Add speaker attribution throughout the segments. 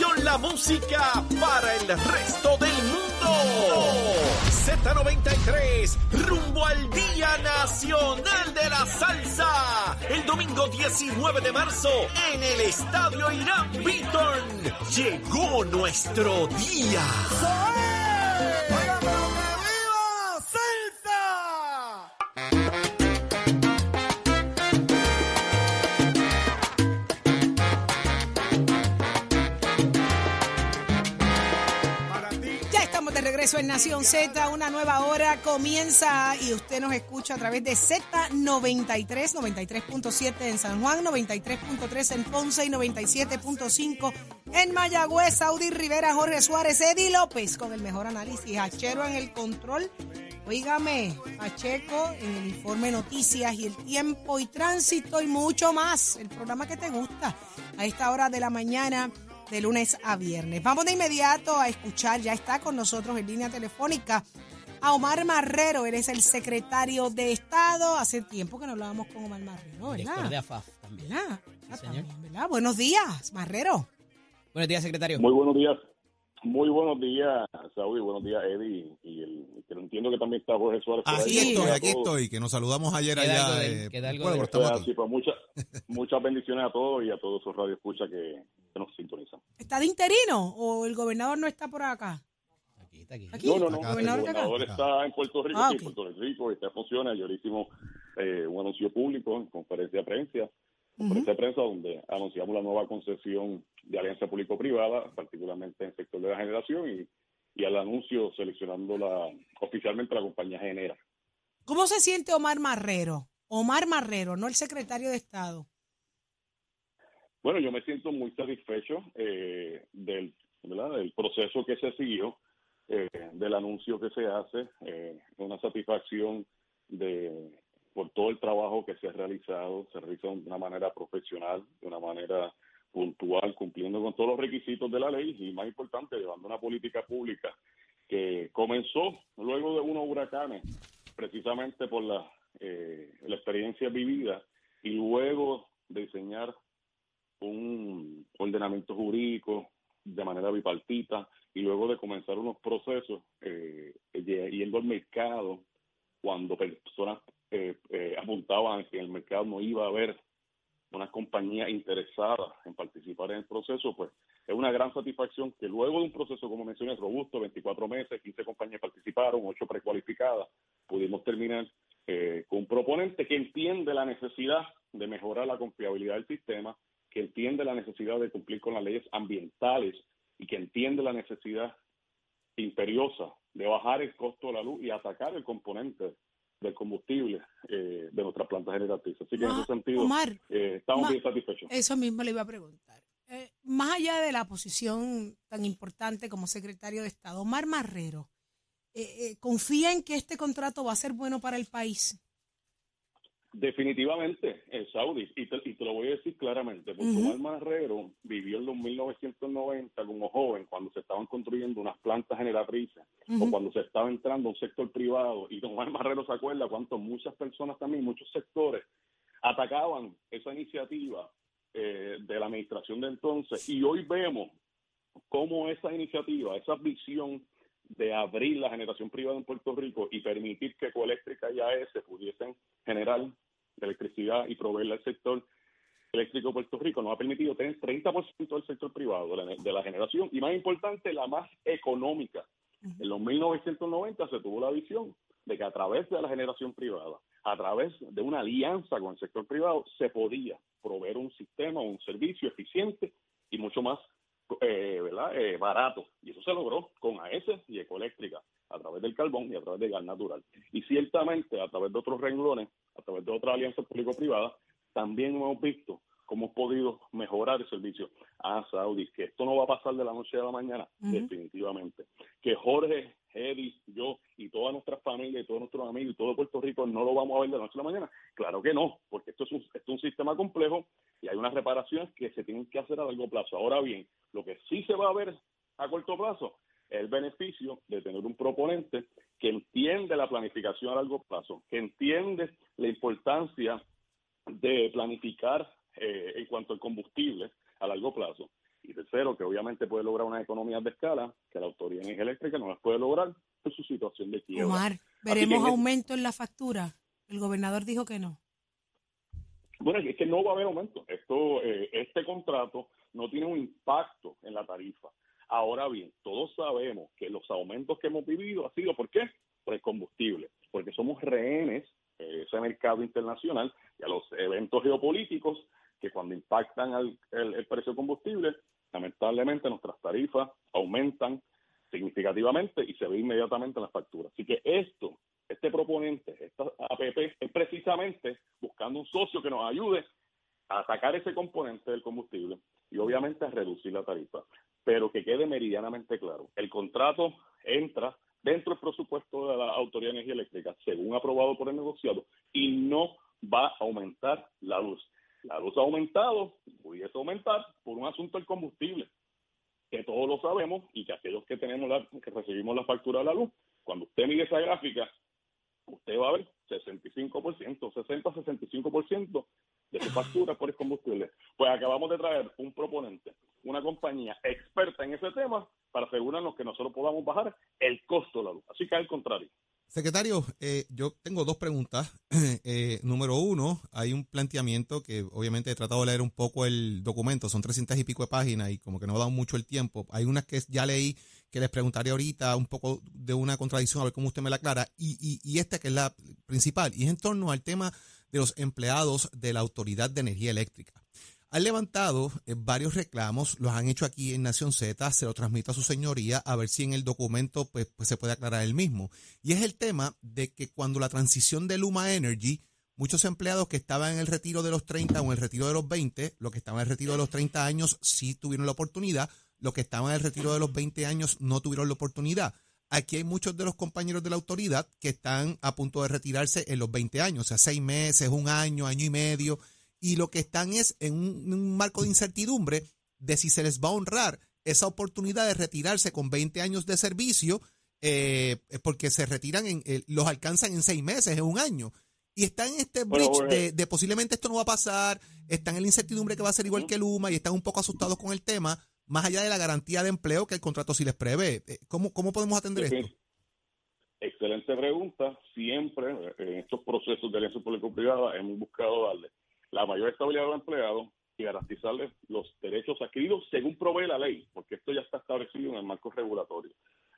Speaker 1: La Música para el resto del mundo. Z93, rumbo al Día Nacional de la Salsa. El domingo 19 de marzo en el Estadio Irán Beaton. Llegó nuestro día.
Speaker 2: Regreso en Nación Z, una nueva hora comienza y usted nos escucha a través de Z93, 93.7 en San Juan, 93.3 en Ponce y 97.5 en Mayagüez, Saudi Rivera, Jorge Suárez, Eddie López con el mejor análisis, Hachero en el control. Oígame, Pacheco en el informe Noticias y el tiempo y tránsito y mucho más. El programa que te gusta a esta hora de la mañana de lunes a viernes. Vamos de inmediato a escuchar, ya está con nosotros en línea telefónica a Omar Marrero, él es el secretario de Estado. Hace tiempo que no hablábamos con Omar Marrero,
Speaker 3: Director de
Speaker 2: ¿verdad?
Speaker 3: AFAF también.
Speaker 2: ¿Verdad?
Speaker 3: Sí,
Speaker 2: Ah,
Speaker 3: señor.
Speaker 2: también, ¿verdad? Buenos días, Marrero.
Speaker 3: Buenos días, secretario.
Speaker 4: Muy buenos días. Muy buenos días, Saúl, y buenos días, Eddie. Y el, que entiendo que también está Jorge Suárez.
Speaker 5: Aquí
Speaker 4: ahí.
Speaker 5: estoy, aquí estoy, que nos saludamos ayer
Speaker 3: Queda
Speaker 5: allá.
Speaker 3: algo del-
Speaker 5: eh,
Speaker 3: queda algo
Speaker 5: bueno,
Speaker 3: del-
Speaker 5: estamos
Speaker 4: O sea,
Speaker 5: aquí.
Speaker 4: sí, pues muchas, muchas bendiciones a todos y a todos esos radioescuchas que, que nos sintonizan.
Speaker 2: ¿Está de interino o el gobernador no está por acá?
Speaker 3: Aquí está aquí.
Speaker 2: Aquí.
Speaker 4: No, no, no.
Speaker 5: Acá,
Speaker 4: el
Speaker 2: gobernador
Speaker 4: está en Puerto Rico,
Speaker 2: Ah,
Speaker 4: sí. Puerto Rico, está en funciones. Ayer hicimos eh, un anuncio público en conferencia de prensa, conferencia de prensa donde anunciamos la nueva concesión de alianza público-privada, particularmente en el sector de la generación y, y al anuncio seleccionando la oficialmente la compañía Genera.
Speaker 2: ¿Cómo se siente Omar Marrero? Omar Marrero, no el secretario de Estado.
Speaker 4: Bueno, yo me siento muy satisfecho eh, del, ¿verdad? del proceso que se siguió, eh, del anuncio que se hace, eh, una satisfacción de por todo el trabajo que se ha realizado, se realiza de una manera profesional, de una manera puntual, cumpliendo con todos los requisitos de la ley y más importante, llevando una política pública que comenzó luego de unos huracanes, precisamente por la, eh, la experiencia vivida y luego de diseñar un ordenamiento jurídico de manera bipartita y luego de comenzar unos procesos eh, y- yendo al mercado cuando personas eh, eh, apuntaban que en el mercado no iba a haber una compañía interesada en participar en el proceso, pues es una gran satisfacción que luego de un proceso, como mencioné, robusto, 24 meses, 15 compañías participaron, 8 precualificadas, pudimos terminar eh, con un proponente que entiende la necesidad de mejorar la confiabilidad del sistema, que entiende la necesidad de cumplir con las leyes ambientales y que entiende la necesidad imperiosa de bajar el costo de la luz y atacar el componente del combustible eh, de nuestras plantas generatrices. Así que en ese sentido
Speaker 2: Omar,
Speaker 4: eh, estamos
Speaker 2: Ma-
Speaker 4: bien satisfechos.
Speaker 2: Eso mismo le iba a preguntar. Eh, más allá de la posición tan importante como secretario de Estado, Omar Marrero, eh, ¿confía en que este contrato va a ser bueno para el país?
Speaker 4: Definitivamente, el Saudi, y te, y te lo voy a decir claramente, porque
Speaker 2: Ujú.
Speaker 4: Omar Marrero vivió en los 1990 como joven, cuando se estaban construyendo unas plantas generatrices, o cuando se estaba entrando a un sector privado, y don Omar Marrero se acuerda cuánto muchas personas también, muchos sectores, atacaban esa iniciativa eh, de la administración de entonces, y hoy vemos cómo esa iniciativa, esa visión de abrir la generación privada en Puerto Rico y permitir que Ecoeléctrica y AES pudiesen generar electricidad y proveerle al sector eléctrico de Puerto Rico, nos ha permitido tener 30% del sector privado de la, de la generación y más importante, la más económica. En los 1990 se tuvo la visión de que a través de la generación privada, a través de una alianza con el sector privado, se podía proveer un sistema, un servicio eficiente y mucho más eh, ¿verdad? Eh, barato. Y eso se logró con AES y Ecoeléctrica, a través del carbón y a través del gas natural. Y ciertamente, a través de otros renglones, a través de otras alianzas público-privadas, también hemos visto cómo hemos podido mejorar el servicio. a Saudi, que esto no va a pasar de la noche a la mañana, definitivamente. Que Jorge, Eddie, yo y toda nuestra familia y todos nuestros amigos y todo Puerto Rico no lo vamos a ver de la noche a la mañana. Claro que no, porque esto es un, esto es un sistema complejo y hay unas reparaciones que se tienen que hacer a largo plazo. Ahora bien, lo que sí se va a ver a corto plazo es el beneficio de tener un proponente que entiende la planificación a largo plazo, que entiende la importancia de planificar eh, en cuanto al combustible a largo plazo. Y tercero, que obviamente puede lograr unas economías de escala que la Autoridad de Energía Eléctrica no las puede lograr por su situación de quiebra.
Speaker 2: Omar, ¿veremos aumento en la factura? El gobernador dijo que no.
Speaker 4: Bueno, es que no va a haber aumento. Esto, eh, este contrato no tiene un impacto en la tarifa. Ahora bien, todos sabemos que los aumentos que hemos vivido ha sido ¿por qué? Por el combustible, porque somos rehenes de ese mercado internacional y a los eventos geopolíticos que cuando impactan al, el, precio del combustible, lamentablemente nuestras tarifas aumentan significativamente y se ve inmediatamente en las facturas. Así que esto, este proponente, esta APP, es precisamente buscando un socio que nos ayude a sacar ese componente del combustible y obviamente a reducir la tarifa. Pero que quede meridianamente claro, el contrato entra dentro del presupuesto de la Autoridad de Energía Eléctrica, según aprobado por el negociado, y no va a aumentar la luz. La luz ha aumentado, pudiese aumentar por un asunto del combustible, que todos lo sabemos y que aquellos que tenemos la, que recibimos la factura de la luz, cuando usted mide esa gráfica, usted va a ver 65%, 60-65% de su factura por el combustible. Pues acabamos de traer un proponente, una compañía experta en ese tema para asegurarnos que nosotros podamos bajar el costo de la luz. Así que al contrario.
Speaker 5: Secretario, eh, yo tengo dos preguntas. Eh, número uno, hay un planteamiento que obviamente he tratado de leer un poco el documento, son 300 y pico de páginas y como que no ha dado mucho el tiempo. Hay unas que ya leí que les preguntaré ahorita un poco de una contradicción, a ver cómo usted me la aclara. Y, y, y esta que es la principal, y es en torno al tema de los empleados de la Autoridad de Energía Eléctrica. Han levantado eh, varios reclamos, los han hecho aquí en Nación Z, se lo transmito a su señoría a ver si en el documento pues, pues, se puede aclarar el mismo. Y es el tema de que cuando la transición de Luma Energy, muchos empleados que estaban en el retiro de los 30 o en el retiro de los 20, los que estaban en el retiro de los 30 años sí tuvieron la oportunidad, los que estaban en el retiro de los 20 años no tuvieron la oportunidad. Aquí hay muchos de los compañeros de la autoridad que están a punto de retirarse en los 20 años, o sea, seis meses, un año, año y medio y lo que están es en un, marco de incertidumbre de si se les va a honrar esa oportunidad de retirarse con 20 años de servicio, eh, porque se retiran, en, eh, los alcanzan en seis meses, en un año. Y están en este bridge de, posiblemente esto no va a pasar, están en la incertidumbre que va a ser igual que el UMA y están un poco asustados con el tema, más allá de la garantía de empleo que el contrato sí les prevé. Eh, ¿Cómo, cómo podemos atender esto?
Speaker 4: Excelente pregunta. Siempre en estos procesos de alianza público-privada hemos buscado darle la mayor estabilidad de los empleados y garantizarles los derechos adquiridos según provee la ley, porque esto ya está establecido en el marco regulatorio.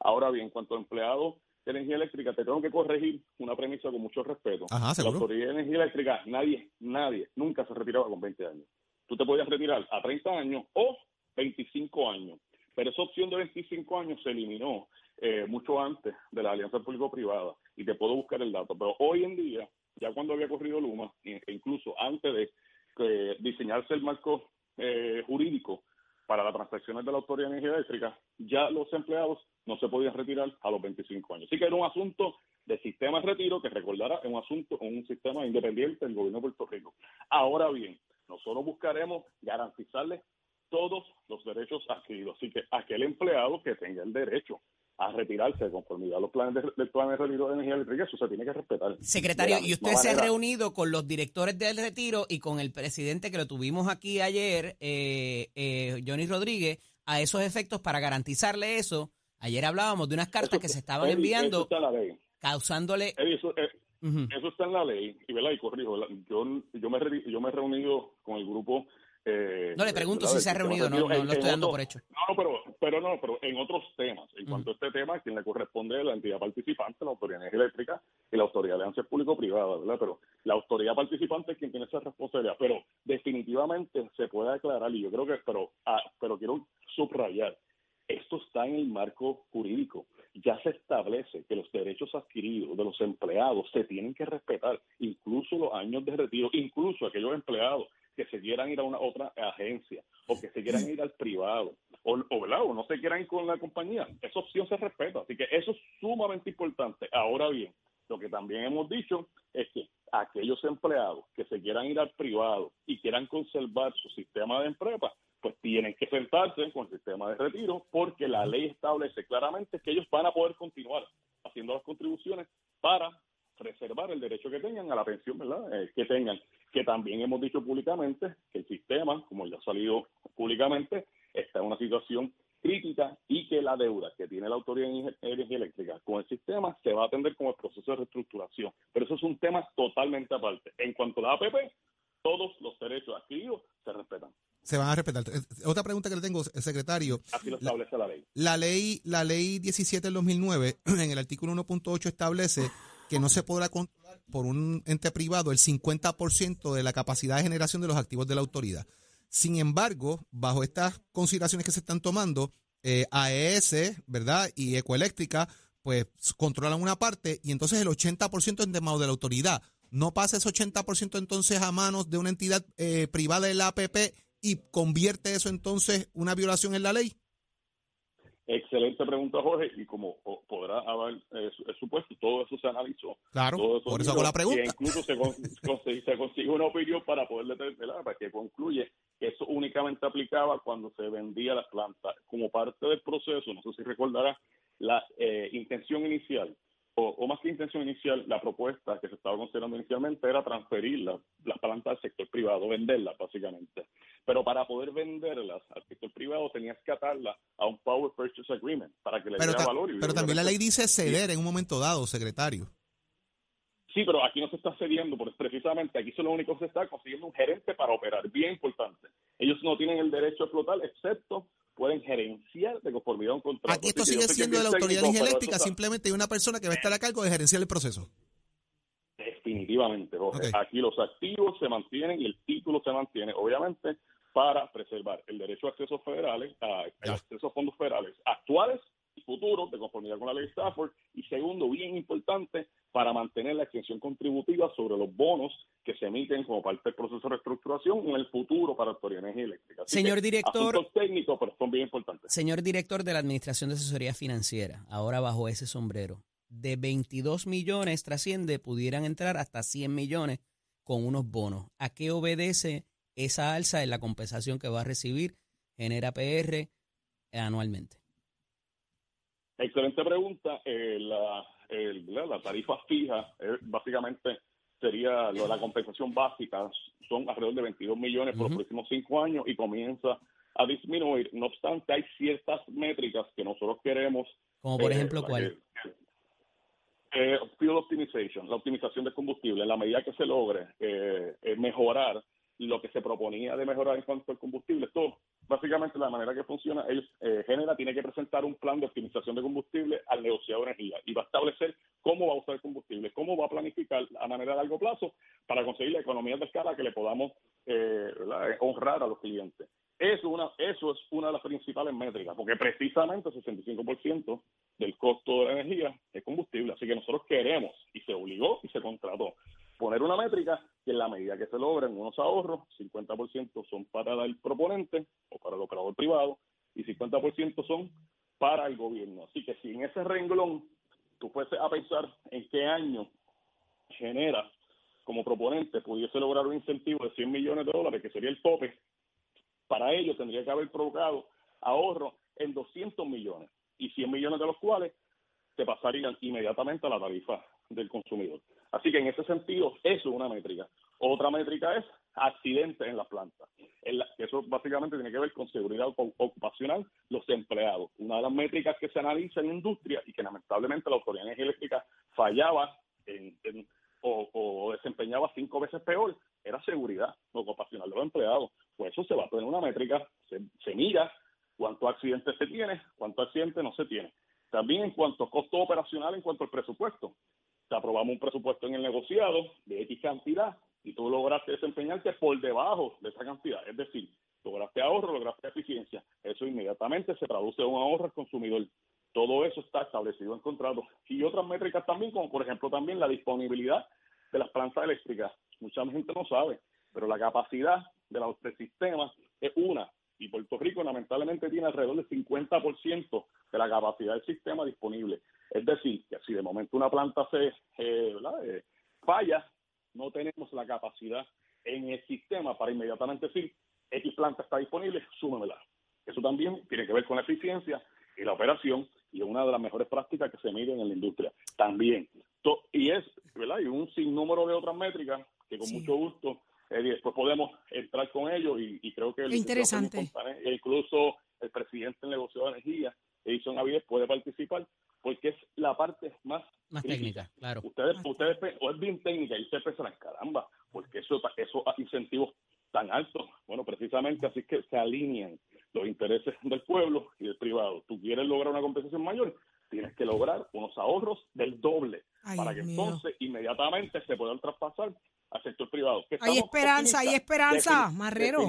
Speaker 4: Ahora bien, en cuanto a empleados de energía eléctrica, te tengo que corregir una premisa con mucho respeto.
Speaker 5: Ajá,
Speaker 4: la autoridad de energía eléctrica, nadie, nadie, nunca se retiraba con 20 años. Tú te podías retirar a 30 años o 25 años, pero esa opción de 25 años se eliminó eh, mucho antes de la alianza público-privada y te puedo buscar el dato, pero hoy en día ya cuando había corrido Luma, e incluso antes de diseñarse el marco eh, jurídico para las transacciones de la Autoridad de Energía Eléctrica, ya los empleados no se podían retirar a los 25 años. Así que era un asunto de sistema de retiro que recordara es un asunto, un sistema independiente del gobierno de Puerto Rico. Ahora bien, nosotros buscaremos garantizarles todos los derechos adquiridos. Así que aquel empleado que tenga el derecho a retirarse de conformidad a los planes del plan de retiro de energía eléctrica, eso se tiene que respetar.
Speaker 3: Secretario, ¿y usted se ha reunido con los directores del retiro y con el presidente que lo tuvimos aquí ayer, eh, eh, Johnny Rodríguez, a esos efectos para garantizarle eso? Ayer hablábamos de unas cartas que se estaban enviando causándole...
Speaker 4: eso, eh, eso, está en la ley, y, ¿verdad? y corrijo, yo, yo, me, yo me he reunido con el grupo
Speaker 3: eh, no le pregunto si se ha reunido, no, no, lo estoy dando por hecho.
Speaker 4: No, pero, pero no, pero en otros temas. En cuanto a este tema, quien le corresponde es la entidad participante, la Autoridad Eléctrica y la Autoridad de Alianza Público-Privada, ¿verdad? Pero la autoridad participante es quien tiene esa responsabilidad. Pero definitivamente se puede aclarar, y yo creo que, pero, ah, pero quiero subrayar, esto está en el marco jurídico. Ya se establece que los derechos adquiridos de los empleados se tienen que respetar, incluso los años de retiro, incluso aquellos empleados que se quieran ir a una otra agencia o que se quieran ir al privado o, o, no se quieran ir con la compañía. Esa opción se respeta. Así que eso es sumamente importante. Ahora bien, lo que también hemos dicho es que aquellos empleados que se quieran ir al privado y quieran conservar su sistema de empresa, pues tienen que sentarse con el sistema de retiro porque la ley establece claramente que ellos van a poder continuar haciendo las contribuciones para preservar el derecho que tengan a la pensión, ¿verdad? Eh, que tengan. Que también hemos dicho públicamente que el sistema, como ya ha salido públicamente, está en una situación crítica y que la deuda que tiene la Autoridad de Energía Eléctrica con el sistema se va a atender como el proceso de reestructuración. Pero eso es un tema totalmente aparte. En cuanto a la APP, todos los derechos adquiridos se respetan.
Speaker 5: Se van a respetar. Eh, otra pregunta que le tengo, secretario.
Speaker 4: Así lo establece la, ley.
Speaker 5: La ley, la ley 17 del 2009, en el artículo 1.8 establece que no se podrá controlar por un ente privado el 50% de la capacidad de generación de los activos de la autoridad. Sin embargo, bajo estas consideraciones que se están tomando, eh, AES, ¿verdad? Y Ecoeléctrica, pues controlan una parte y entonces el 80% es de mano de la autoridad. ¿No pasa ese 80% entonces a manos de una entidad eh, privada de la APP y convierte eso entonces una violación en la ley?
Speaker 4: Excelente pregunta, Jorge, y como podrá haber eh, supuesto, todo eso se analizó.
Speaker 5: Claro, por eso hago la pregunta.
Speaker 4: incluso se, consigue una opinión para poder determinar, para que concluye que eso únicamente aplicaba cuando se vendía las plantas. Como parte del proceso, no sé si recordará, la eh, intención inicial o, más que intención inicial, la propuesta que se estaba considerando inicialmente era transferir las plantas al sector privado, venderlas básicamente. Pero para poder venderlas al sector privado tenías que atarlas a un Power Purchase Agreement para que le diera valor.
Speaker 5: pero también la ley dice ceder en un momento dado, secretario.
Speaker 4: Sí, pero aquí no se está cediendo, porque precisamente aquí solo lo único que se está consiguiendo un gerente para operar, bien importante. Ellos no tienen el derecho a explotar, excepto pueden gerenciar de conformidad a un contrato.
Speaker 5: Aquí esto sigue siendo de la autoridad eléctrica, simplemente hay una persona que va a estar a cargo de gerenciar el proceso.
Speaker 4: Definitivamente, Jorge. Aquí los activos se mantienen y el título se mantiene, obviamente, para preservar el derecho a accesos federales, a, a acceso a fondos federales actuales futuro de conformidad con la ley Stafford y segundo, bien importante, para mantener la extensión contributiva sobre los bonos que se emiten como parte del proceso de reestructuración en el futuro para la Energía Eléctrica.
Speaker 3: señor director,
Speaker 4: técnicos, pero son bien importantes.
Speaker 3: Señor director de la Administración de Asesoría Financiera, ahora bajo ese sombrero, de 22 millones trasciende, pudieran entrar hasta 100 millones con unos bonos. ¿A qué obedece esa alza en la compensación que va a recibir Genera PR anualmente?
Speaker 4: Excelente pregunta. Eh, la, la, tarifa fija eh, básicamente sería la compensación básica, son alrededor de 22 millones por los próximos cinco años y comienza a disminuir. No obstante, hay ciertas métricas que nosotros queremos.
Speaker 3: Como por eh, ejemplo, ¿cuál?
Speaker 4: fuel optimization, la optimización de combustible. En la medida que se logre mejorar lo que se proponía de mejorar en cuanto al combustible, todo básicamente la manera que funciona es, eh, Genera tiene que presentar un plan de optimización de combustible al negociado de energía y va a establecer cómo va a usar el combustible, cómo va a planificar a manera de largo plazo para conseguir la economía de escala que le podamos eh, honrar a los clientes. Eso, una, eso es una de las principales métricas, porque precisamente el 65% del costo de la energía es combustible. Así que nosotros queremos, y se obligó y se contrató, poner una métrica que en la medida que se logren unos ahorros, 50% son para el proponente o para el operador privado y 50% son para el gobierno. Así que si en ese renglón tú fuese a pensar en qué año genera como proponente pudiese lograr un incentivo de 100 millones de dólares, que sería el tope, para ello tendría que haber provocado ahorros en 200 millones y 100 millones de los cuales se pasarían inmediatamente a la tarifa del consumidor. Así que en ese sentido, eso es una métrica. Otra métrica es accidentes en la planta. eso básicamente tiene que ver con seguridad ocupacional, los empleados. Una de las métricas que se analiza en industria y que lamentablemente la Autoridad Eléctrica fallaba o, desempeñaba cinco veces peor era seguridad ocupacional de los empleados. Pues eso se va a tener una métrica, se, se mira cuántos accidentes se tiene, cuántos accidentes no se tiene. También en cuanto a costo operacional, en cuanto al presupuesto te aprobamos un presupuesto en el negociado de X cantidad y tú lograste desempeñarte por debajo de esa cantidad. Es decir, lograste ahorro, lograste eficiencia. Eso inmediatamente se traduce en un ahorro al consumidor. Todo eso está establecido en contrato. Y otras métricas también, como por ejemplo también la disponibilidad de las plantas eléctricas. Mucha gente no sabe pero la capacidad de los, del sistema es una y Puerto Rico lamentablemente tiene alrededor del 50% de la capacidad del sistema disponible. Es decir, que si de momento una planta se eh, eh, falla, no tenemos la capacidad en el sistema para inmediatamente decir, X planta está disponible, súmemela. Eso también tiene que ver con la eficiencia y la operación y es una de las mejores prácticas que se miden en la industria. También. Y es, ¿verdad? Y un sinnúmero de otras métricas que con mucho gusto eh, después podemos entrar con ellos y, creo que el
Speaker 2: interesante.
Speaker 4: E incluso el presidente del negocio de energía, Edison Avides, puede participar porque es la parte más,
Speaker 3: más técnica, claro.
Speaker 4: Ustedes, ustedes, o es bien técnica y ustedes pensarán, caramba, porque eso, esos incentivos tan altos, bueno, precisamente así que se alinean los intereses del pueblo y del privado. Tú quieres lograr una compensación mayor, tienes que lograr unos ahorros del doble para que entonces inmediatamente se puedan traspasar al sector privado.
Speaker 2: Hay esperanza, hay esperanza, Marrero.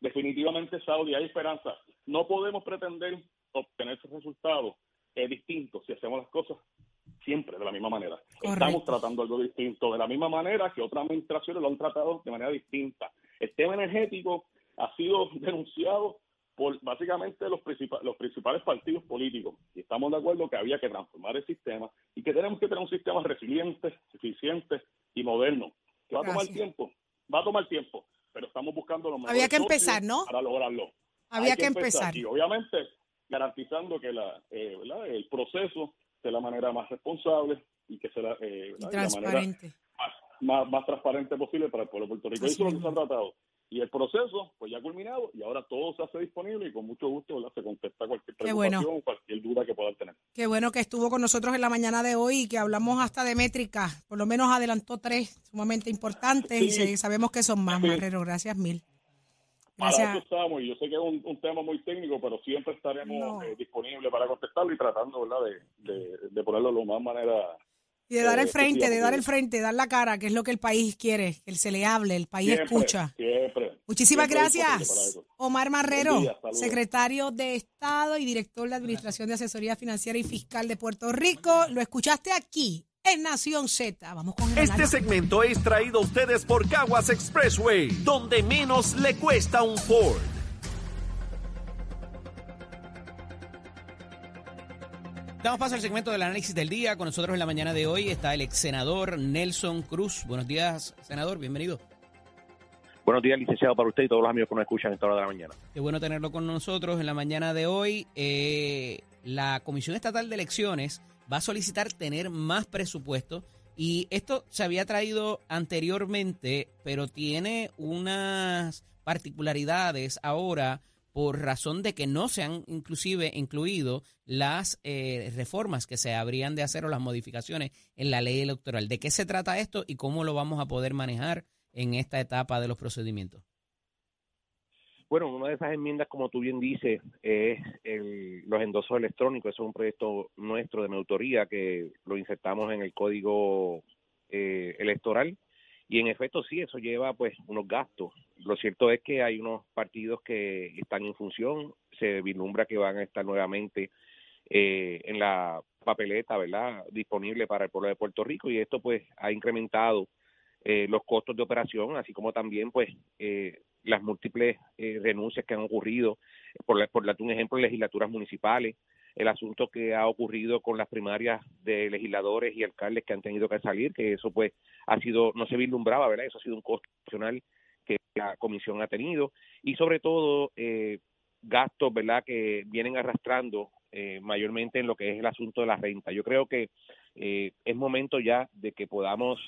Speaker 4: definitivamente, Saudi, hay esperanza. No podemos pretender obtener ese resultado eh, distinto si hacemos las cosas siempre de la misma manera. Estamos tratando algo distinto de la misma manera que otras administraciones lo han tratado de manera distinta. El tema energético ha sido denunciado por básicamente los, los principales partidos políticos y estamos de acuerdo que había que transformar el sistema y que tenemos que tener un sistema resiliente, eficiente y moderno. Que va a tomar tiempo, va a tomar tiempo, pero estamos buscando lo mejor
Speaker 2: había que empezar, ¿no?
Speaker 4: Para lograrlo.
Speaker 2: Había que, empezar.
Speaker 4: Y obviamente garantizando que la, eh, el proceso de la manera más responsable y que sea eh, la manera más, más, transparente posible para el pueblo de Puerto Rico. Eso es lo que se ha tratado. Y el proceso, pues ya ha culminado y ahora todo se hace disponible y con mucho gusto se contesta cualquier preocupación o cualquier duda que pueda tener.
Speaker 2: Qué bueno que estuvo con nosotros en la mañana de hoy y que hablamos hasta de métricas. Por lo menos adelantó tres sumamente importantes y sabemos que son más, Marrero. Gracias mil.
Speaker 4: Para eso estamos y yo sé que es un, tema muy técnico, pero siempre estaremos eh, disponibles para contestarlo y tratando ¿verdad? De, de, ponerlo de lo más manera
Speaker 2: y de dar el frente, de dar el frente, dar la cara, que es lo que el país quiere, que se le hable, el país escucha. Muchísimas gracias. Omar Marrero, secretario de Estado y director de Administración de Asesoría Financiera y Fiscal de Puerto Rico. Lo escuchaste aquí en Nación Z. Vamos con
Speaker 1: el Este segmento es traído a ustedes por Caguas Expressway, donde menos le cuesta un Ford.
Speaker 3: Damos paso al segmento del análisis del día. Con nosotros en la mañana de hoy está el ex senador Nelson Cruz. Buenos días, senador, bienvenido.
Speaker 6: Buenos días, licenciado, para usted y todos los amigos que nos escuchan a esta hora de la mañana.
Speaker 3: Qué bueno tenerlo con nosotros en la mañana de hoy. Eh, la Comisión Estatal de Elecciones va a solicitar tener más presupuesto y esto se había traído anteriormente, pero tiene unas particularidades ahora por razón de que no se han inclusive incluido las eh, reformas que se habrían de hacer o las modificaciones en la ley electoral. ¿De qué se trata esto y cómo lo vamos a poder manejar en esta etapa de los procedimientos?
Speaker 6: Bueno, una de esas enmiendas, como tú bien dices, es los endosos electrónicos. Eso es un proyecto nuestro de mi que lo insertamos en el código eh, electoral y en efecto sí, eso lleva pues unos gastos. Lo cierto es que hay unos partidos que están en función, se vislumbra que van a estar nuevamente eh, en la papeleta, ¿verdad? Disponible para el pueblo de Puerto Rico y esto pues ha incrementado eh, los costos de operación, así como también pues eh, las múltiples renuncias que han ocurrido, por, por darte un ejemplo, legislaturas municipales, el asunto que ha ocurrido con las primarias de legisladores y alcaldes que han tenido que salir, que eso pues ha sido, no se vislumbraba, ¿verdad? Eso ha sido un costo adicional que la comisión ha tenido y sobre todo eh, gastos, ¿verdad? Que vienen arrastrando eh, mayormente en lo que es el asunto de la renta. Yo creo que eh, es momento ya de que podamos,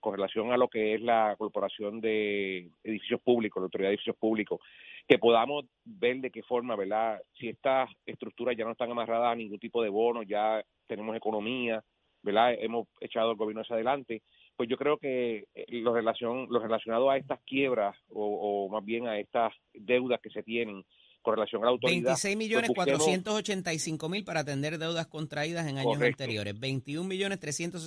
Speaker 6: con relación a lo que es la Corporación de Edificios Públicos, la Autoridad de Edificios Públicos, que podamos ver de qué forma, ¿verdad? Si estas estructuras ya no están amarradas a ningún tipo de bono, ya tenemos economía, ¿verdad? Hemos echado el gobierno hacia adelante, pues yo creo que eh, lo, relación, lo relacionado a estas quiebras o, más bien a estas deudas que se tienen con relación a la autoridad.
Speaker 3: 26 millones 485 mil para atender deudas contraídas en años anteriores. 21 millones 360